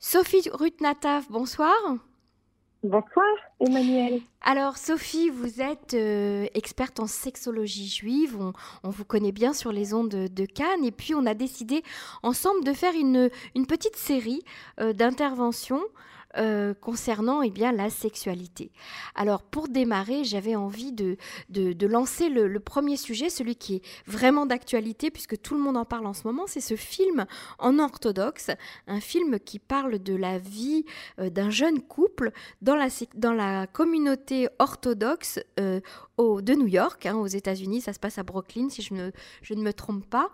Sophie Rutnataf, bonsoir. Bonsoir, Emmanuel. Alors, Sophie, vous êtes euh, experte en sexologie juive. On, vous connaît bien sur les ondes de, Cannes. Et puis, on a décidé ensemble de faire une, petite série euh, d'interventions euh, concernant eh bien, la sexualité. Alors pour démarrer, j'avais envie de, de, lancer le, premier sujet, celui qui est vraiment d'actualité, puisque tout le monde en parle en ce moment, c'est ce film en orthodoxe, un film qui parle de la vie euh, d'un jeune couple dans la, dans la communauté orthodoxe euh, de New York, hein, aux États-Unis, ça se passe à Brooklyn, si je, ne, me trompe pas.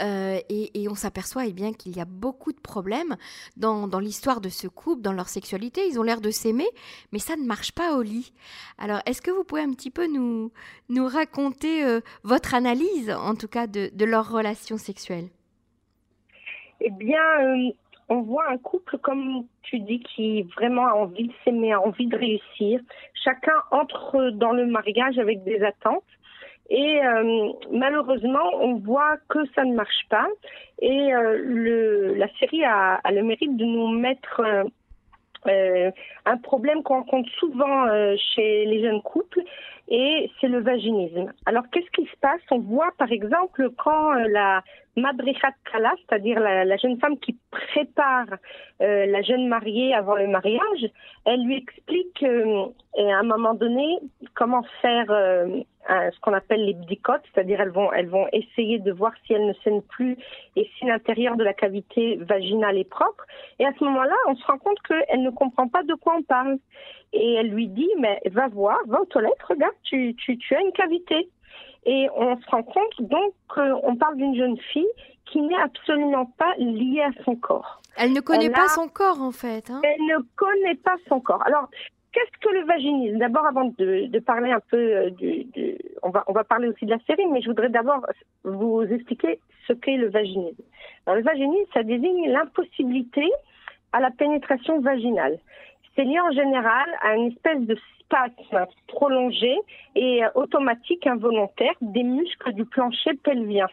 Euh, et, on s'aperçoit eh bien qu'il y a beaucoup de problèmes dans, l'histoire de ce couple, dans leur sexualité. Ils ont l'air de s'aimer, mais ça ne marche pas au lit. Alors, est-ce que vous pouvez un petit peu nous, raconter euh, votre analyse, en tout cas, de, de leur relation sexuelle? Eh bien, euh, on voit un couple, comme tu dis, qui vraiment a envie de s'aimer, a envie de réussir. Chacun entre dans le mariage avec des attentes. Et euh, malheureusement, on voit que ça ne marche pas. Et euh, la série a, a, le mérite de nous mettre euh, un problème qu'on rencontre souvent chez les jeunes couples, et c'est le vaginisme. Alors, qu'est-ce qui se passe? On voit, par exemple, quand la Madrichat Kala, c'est-à-dire la, la, jeune femme qui prépare euh, la jeune mariée avant le mariage, elle lui explique euh, à un moment donné comment faire euh, ce qu'on appelle les bdicotes, c'est-à-dire elles vont elles vont essayer de voir si elle ne saigne plus et si l'intérieur de la cavité vaginale est propre. Et à ce moment-là, on se rend compte qu'elle ne comprend pas de quoi on parle. Et elle lui dit mais va voir, va aux toilettes, regarde, tu tu, tu as une cavité. Et on se rend compte donc qu'on parle d'une jeune fille qui n'est absolument pas liée à son corps. Elle ne connaît pas son corps en fait. Hein. Elle ne connaît pas son corps. Alors, qu'est-ce que le vaginisme? D'abord, avant de, parler un peu euh, du, on va on va parler aussi de la série, mais je voudrais d'abord vous expliquer ce qu'est le vaginisme. Le vaginisme, ça désigne l'impossibilité à la pénétration vaginale. C'est lié en général à une espèce de spasme prolongé et automatique involontaire des muscles du plancher pelvien.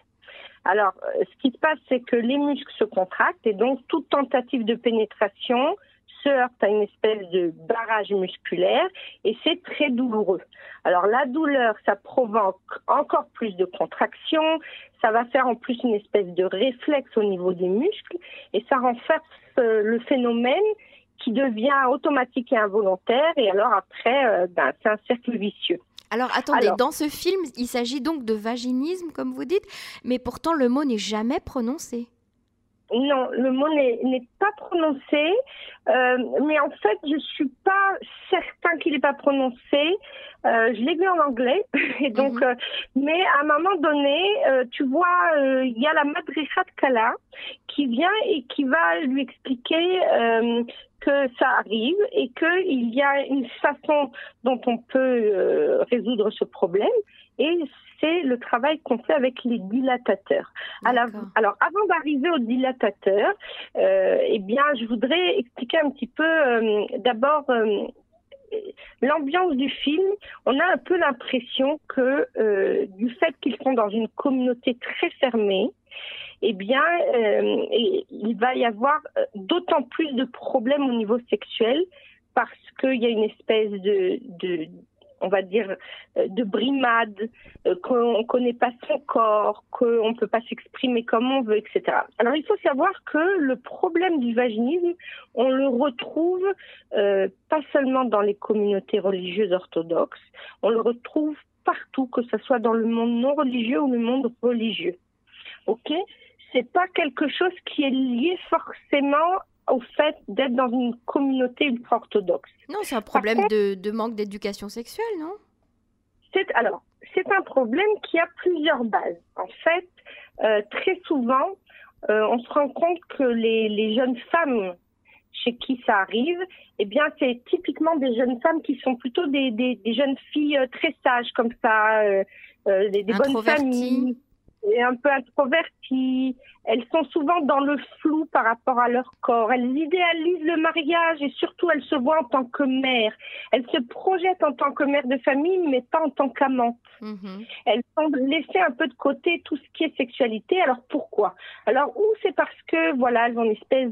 Alors, euh, ce qui se passe, c'est que les muscles se contractent et donc toute tentative de pénétration se heurte à une espèce de barrage musculaire et c'est très douloureux. Alors la douleur, ça provoque encore plus de contraction, ça va faire en plus une espèce de réflexe au niveau des muscles et ça renforce euh, le phénomène qui devient automatique et involontaire. Et alors après, euh, ben, c'est un cercle vicieux. Alors attendez, dans ce film, il s'agit donc de vaginisme, comme vous dites, mais pourtant le mot n'est jamais prononcé. Non, le mot n'est pas prononcé, euh, mais en fait, je suis pas certain qu'il n'est pas prononcé. Euh, je l'ai vu en anglais, et donc, mhm. euh, mais à un moment donné, tu vois, il y a la Madricha de Kala qui vient et qui va lui expliquer que ça arrive et qu'il y a une façon dont on peut résoudre ce problème. Et c'est le travail qu'on fait avec les dilatateurs. Alors, alors, avant d'arriver aux dilatateurs, euh, eh bien, je voudrais expliquer un petit peu euh, d'abord euh, l'ambiance du film. On a un peu l'impression que euh, du fait qu'ils sont dans une communauté très fermée, eh bien, euh, il va y avoir d'autant plus de problèmes au niveau sexuel parce qu'il y a une espèce de, de, on va dire, euh, de brimade, euh, qu'on ne connaît pas son corps, qu'on ne peut pas s'exprimer comme on veut, etc. Alors il faut savoir que le problème du vaginisme, on le retrouve euh, pas seulement dans les communautés religieuses orthodoxes, on le retrouve partout, que ce soit dans le monde non religieux ou le monde religieux. Ok? C'est pas quelque chose qui est lié forcément au fait d'être dans une communauté ultra-orthodoxe. Non, c'est un problème de, manque d'éducation sexuelle, non? C'est, Alors, c'est un problème qui a plusieurs bases. En fait, euh, très souvent, euh, on se rend compte que les, jeunes femmes chez qui ça arrive, eh bien, c'est typiquement des jeunes femmes qui sont plutôt des, jeunes filles euh, très sages, comme ça, des, des bonnes familles. Et un peu introverties. Elles sont souvent dans le flou par rapport à leur corps. Elles idéalisent le mariage et surtout elles se voient en tant que mère. Elles se projettent en tant que mère de famille, mais pas en tant qu'amante. Mhm. Elles semblent laisser un peu de côté tout ce qui est sexualité. Alors pourquoi? Alors ou c'est parce que voilà, elles ont une espèce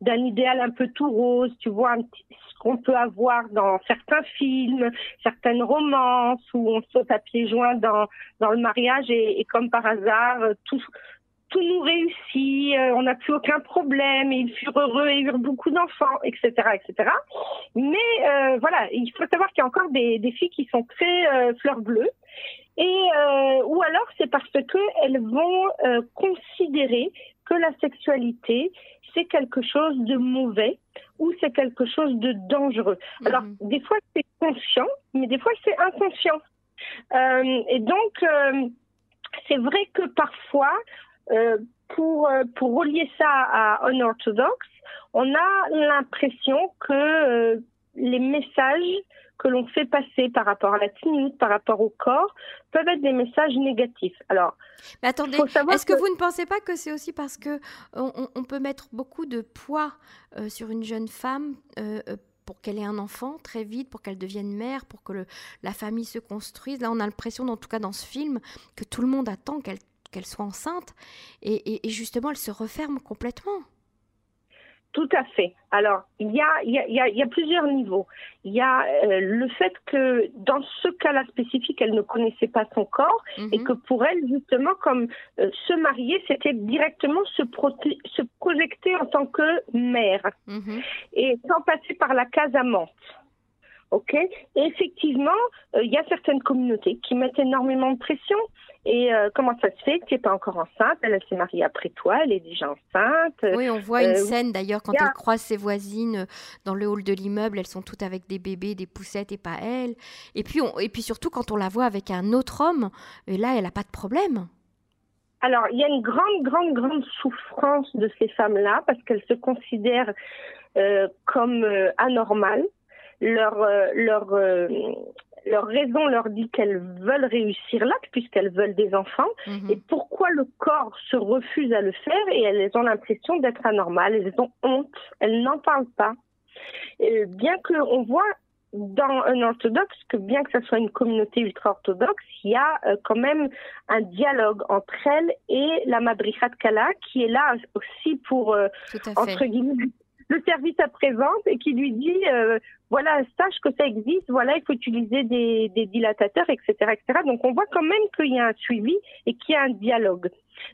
d'un idéal un peu tout rose, tu vois, un petit, ce qu'on peut avoir dans certains films, certaines romances où on saute à pieds joints dans dans le mariage et, et comme par hasard tout tout nous réussit, euh, on n'a plus aucun problème, ils furent heureux et eurent beaucoup d'enfants, etc., etc. Mais euh, voilà, il faut savoir qu'il y a encore des, des filles qui sont très euh, fleurs bleues, et ou alors c'est parce que elles vont considérer que la sexualité c'est quelque chose de mauvais ou c'est quelque chose de dangereux. Mhm. Alors des fois c'est conscient, mais des fois c'est inconscient. et donc c'est vrai que parfois euh, pour, euh, pour relier ça à unorthodox, on a l'impression que euh, les messages que l'on fait passer par rapport à la tinite, par rapport au corps, peuvent être des messages négatifs. Alors, mais attendez, est-ce que... vous ne pensez pas que c'est aussi parce que on, peut mettre beaucoup de poids sur une jeune femme pour qu'elle ait un enfant très vite, pour qu'elle devienne mère, pour que le, la famille se construise. Là, on a l'impression, en tout cas dans ce film, que tout le monde attend qu'elle qu'elle soit enceinte, et, justement, elle se referme complètement. Tout à fait. Alors, il y a, il y a, il y a plusieurs niveaux. Il y a euh, le fait que dans ce cas-là spécifique, elle ne connaissait pas son corps et mhm. que pour elle, justement, comme euh, se marier, c'était directement se, se projeter en tant que mère mhm. et sans passer par la case amante. Ok. Et effectivement, euh, il y a certaines communautés qui mettent énormément de pression. Et euh, comment ça se fait tu n'es pas encore enceinte? Elle, s'est mariée après toi, elle est déjà enceinte. Oui, on voit une euh, scène d'ailleurs quand elle croise ses voisines dans le hall de l'immeuble, elles sont toutes avec des bébés, des poussettes et pas elle. Et puis, et puis surtout quand on la voit avec un autre homme, et là, elle n'a pas de problème. Alors, il y a une grande, grande, grande souffrance de ces femmes-là parce qu'elles se considèrent comme anormales leur, euh, leur, euh, leur raison leur dit qu'elles veulent réussir l'acte puisqu'elles veulent des enfants. Mhm. Et pourquoi le corps se refuse à le faire et elles ont l'impression d'être anormales, elles ont honte, elles n'en parlent pas. Et bien qu'on voit dans un orthodoxe que bien que ce soit une communauté ultra-orthodoxe, il y a euh, quand même un dialogue entre elles et la Madrichat Kala qui est là aussi pour, entre guillemets, le service à présente et qui lui dit euh, voilà sache que ça existe voilà il faut utiliser des, dilatateurs etc etc donc on voit quand même qu'il y a un suivi et qu'il y a un dialogue.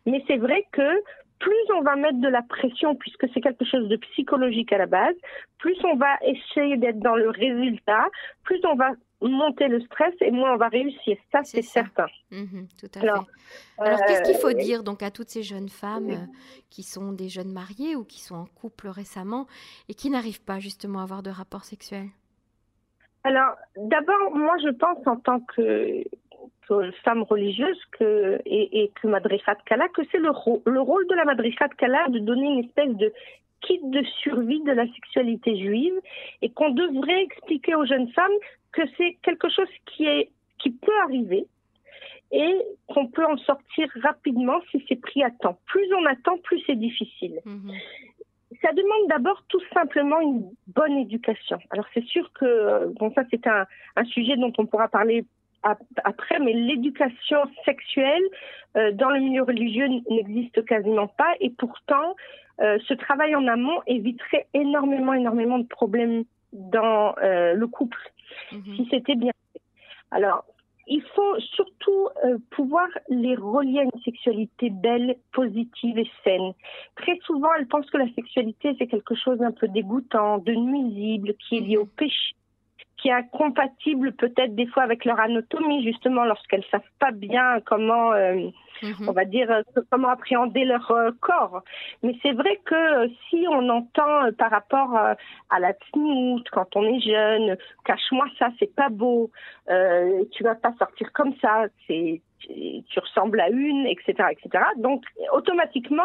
Mais c'est vrai que plus on va mettre de la pression, puisque c'est quelque chose de psychologique à la base, plus on va essayer d'être dans le résultat, plus on va monter le stress et moins on va réussir. Ça, c'est certain. Mhm, tout à Alors, fait. Alors, qu'est-ce qu'il faut euh, dire donc à toutes ces jeunes femmes euh, qui sont des jeunes mariées ou qui sont en couple récemment et qui n'arrivent pas justement à avoir de rapport sexuel? Alors, d'abord, moi, je pense en tant que, femme religieuse que, et, que Madrifat Kala, que c'est le, le rôle de la Madrifat Kala de donner une espèce de kit de survie de la sexualité juive et qu'on devrait expliquer aux jeunes femmes que c'est quelque chose qui est qui peut arriver et qu'on peut en sortir rapidement si c'est pris à temps. Plus on attend, plus c'est difficile. Mhm. Ça demande d'abord tout simplement une bonne éducation. Alors c'est sûr que bon ça c'est un, un sujet dont on pourra parler après, mais l'éducation sexuelle euh, dans le milieu religieux n'existe quasiment pas et pourtant euh, ce travail en amont éviterait énormément, énormément de problèmes dans euh, le couple, mhm. si c'était bien fait. Alors, il faut surtout euh, pouvoir les relier à une sexualité belle, positive et saine. Très souvent, elles pensent que la sexualité, c'est quelque chose d'un peu dégoûtant, de nuisible, qui est lié au mhm. péché qui est incompatible peut-être des fois avec leur anatomie, justement, lorsqu'elles savent pas bien comment, euh, mhm. on va dire, euh, comment appréhender leur euh, corps. Mais c'est vrai que si on entend par rapport à la tnout, quand on est jeune, cache-moi ça, c'est pas beau, tu vas pas sortir comme ça, c'est tu ressembles à une, etc., etc. Donc automatiquement,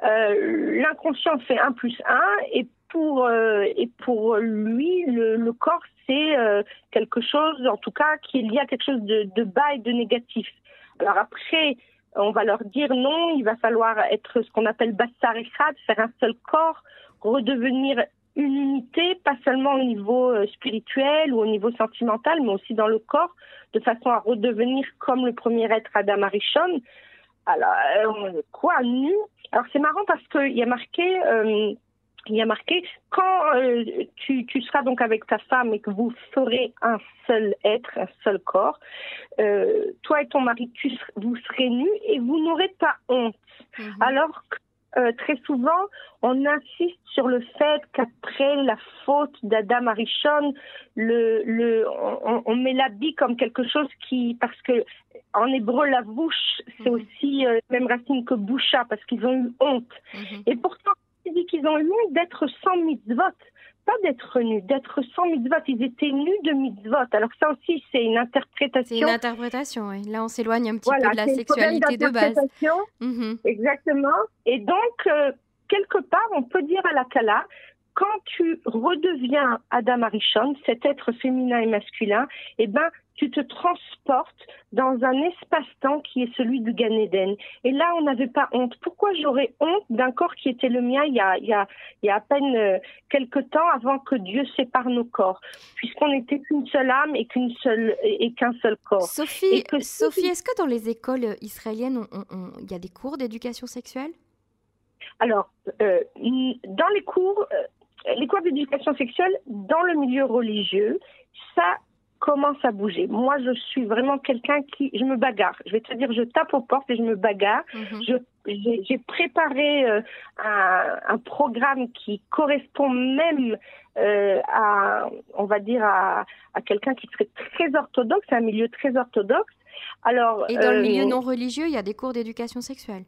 l'inconscient fait un plus un et pour euh, et pour lui le, corps c'est euh, quelque chose en tout cas qu'il y a quelque chose de, bas et de négatif alors après on va leur dire non, il va falloir être ce qu'on appelle bassar et faire un seul corps, redevenir une unité, pas seulement au niveau euh, spirituel ou au niveau sentimental, mais aussi dans le corps, de façon à redevenir comme le premier être Adam Arishon. Alors, quoi, nu Alors c'est marrant parce qu'il y a marqué... il y a marqué quand tu, tu, seras donc avec ta femme et que vous ferez un seul être, un seul corps, toi et ton mari, tu, vous serez nus et vous n'aurez pas honte. Mhm. Alors que euh, très souvent, on insiste sur le fait qu'après la faute d'Adam Arishon, le, le, on, met l'habit comme quelque chose qui, parce que en hébreu, la bouche, c'est mhm. aussi euh, la même racine que boucha, parce qu'ils ont eu honte. Mhm. Et pourtant, dit qu'ils ont eu d'être sans mitzvot pas d'être nus, d'être sans mitzvot. Ils étaient nus de mitzvot. Alors ça aussi, c'est une interprétation. C'est une interprétation, oui. Là, on s'éloigne un petit peu de la sexualité de base. Mhm. Exactement. Et donc, euh, quelque part, on peut dire à la Kala, quand tu redeviens Adam Arishon, cet être féminin et masculin, eh ben, tu te transportes dans un espace-temps qui est celui du Gan Eden. Et là, on n'avait pas honte. Pourquoi j'aurais honte d'un corps qui était le mien il y a, il y a, il y a à peine euh, quelques temps avant que Dieu sépare nos corps, puisqu'on n'était qu'une seule âme et qu'une seule et qu'un seul corps. Sophie, Sophie, est-ce que dans les écoles israéliennes, il y a des cours d'éducation sexuelle? Alors, euh, dans les cours, euh, les cours d'éducation sexuelle dans le milieu religieux, ça commence à bouger. Moi, je suis vraiment quelqu'un qui, je me bagarre. Je vais te dire, je tape aux portes et je me bagarre. Mhm. j'ai préparé euh, un, programme qui correspond même euh, à, on va dire, à, quelqu'un qui serait très orthodoxe, un milieu très orthodoxe. Alors, et dans le milieu euh, non religieux, il y a des cours d'éducation sexuelle.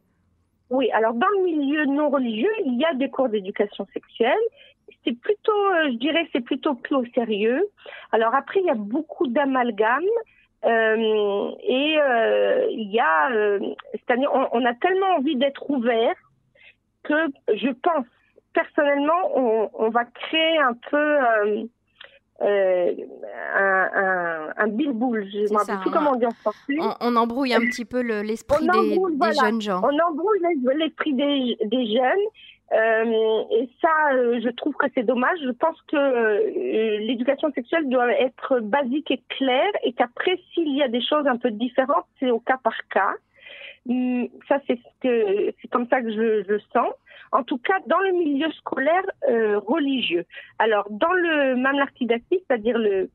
Oui, alors dans le milieu non religieux, il y a des cours d'éducation sexuelle je dirais, c'est plutôt plus au sérieux. Alors après, il y a beaucoup d'amalgames. Euh, et euh, il y a, c'est-à-dire, on, a tellement envie d'être ouvert que je pense personnellement, on, on va créer un peu euh, un, un, un. Je ne sais plus comment on dit en français. On, embrouille un petit peu l'esprit des, des, jeunes gens. On embrouille l'esprit des, des jeunes euh, et ça, euh, je trouve que c'est dommage. Je pense que euh, l'éducation sexuelle doit être basique et claire, et qu'après, s'il y a des choses un peu différentes, c'est au cas par cas. Hum, ça, c'est ce c'est comme ça que je, je sens. En tout cas, dans le milieu scolaire religieux. Alors, dans le mamlartidati, c'est-à-dire le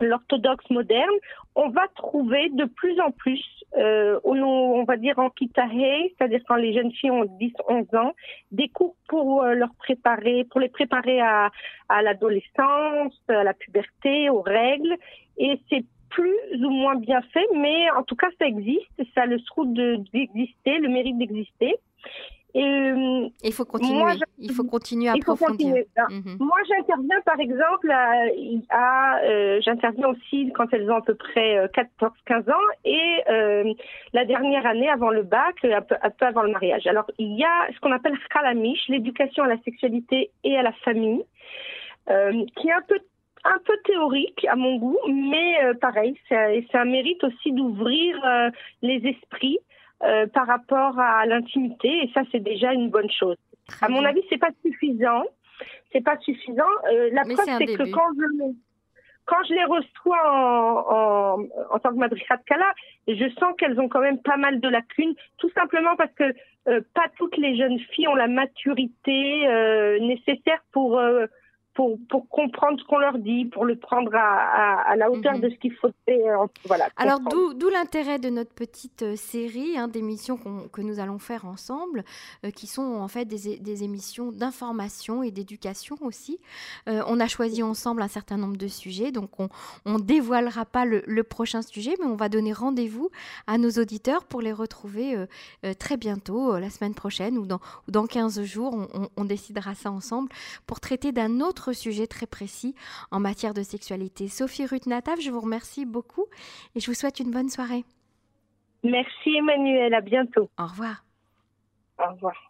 l'orthodoxe moderne, on va trouver de plus en plus, euh, on va dire en kitahe, c'est-à-dire quand les jeunes filles ont 10-11 ans, des cours pour euh, leur préparer, pour les préparer à, à l'adolescence, à la puberté, aux règles. Et c'est plus ou moins bien fait, mais en tout cas ça existe, ça a le trou d'exister, le mérite d'exister. Et, euh, il faut continuer. il faut continuer à approfondir. Mhm. Moi, j'interviens par exemple à, euh, j'interviens aussi quand elles ont à peu près 14-15 euh, ans et la dernière année avant le bac, un peu, un peu, avant le mariage. Alors, il y a ce qu'on appelle Khalamish, l'éducation à la sexualité et à la famille, qui est un peu un peu théorique à mon goût, mais pareil, c'est un mérite aussi d'ouvrir les esprits euh, par rapport à l'intimité et ça c'est déjà une bonne chose. à mon avis, c'est pas suffisant. C'est pas suffisant. Euh, la preuve c'est que quand je quand je les reçois en, en, en tant que de Kala, je sens qu'elles ont quand même pas mal de lacunes, tout simplement parce que euh, pas toutes les jeunes filles ont la maturité euh, nécessaire pour euh, pour, comprendre ce qu'on leur dit, pour le prendre à, la hauteur mhm. de ce qu'il faut faire. Voilà, Alors, d'où l'intérêt de notre petite euh, série hein, d'émissions que nous allons faire ensemble, euh, qui sont en fait des, émissions d'information et d'éducation aussi. Euh, on a choisi ensemble un certain nombre de sujets, donc on ne dévoilera pas le, prochain sujet, mais on va donner rendez-vous à nos auditeurs pour les retrouver très bientôt, la semaine prochaine ou dans, ou dans 15 jours. On, on décidera ça ensemble pour traiter d'un autre sujet très précis en matière de sexualité. Sophie Ruth Natav, je vous remercie beaucoup et je vous souhaite une bonne soirée. Merci Emmanuel, à bientôt. Au revoir. Au revoir.